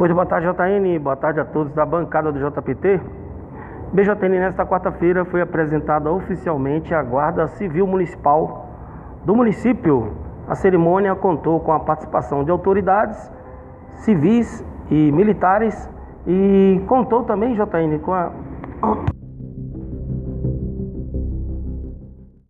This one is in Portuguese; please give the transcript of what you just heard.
Pois boa tarde, JN. Boa tarde a todos da bancada do JPT. BJN, nesta quarta-feira foi apresentada oficialmente a Guarda Civil Municipal do município. A cerimônia contou com a participação de autoridades civis e militares e contou também, JN, com a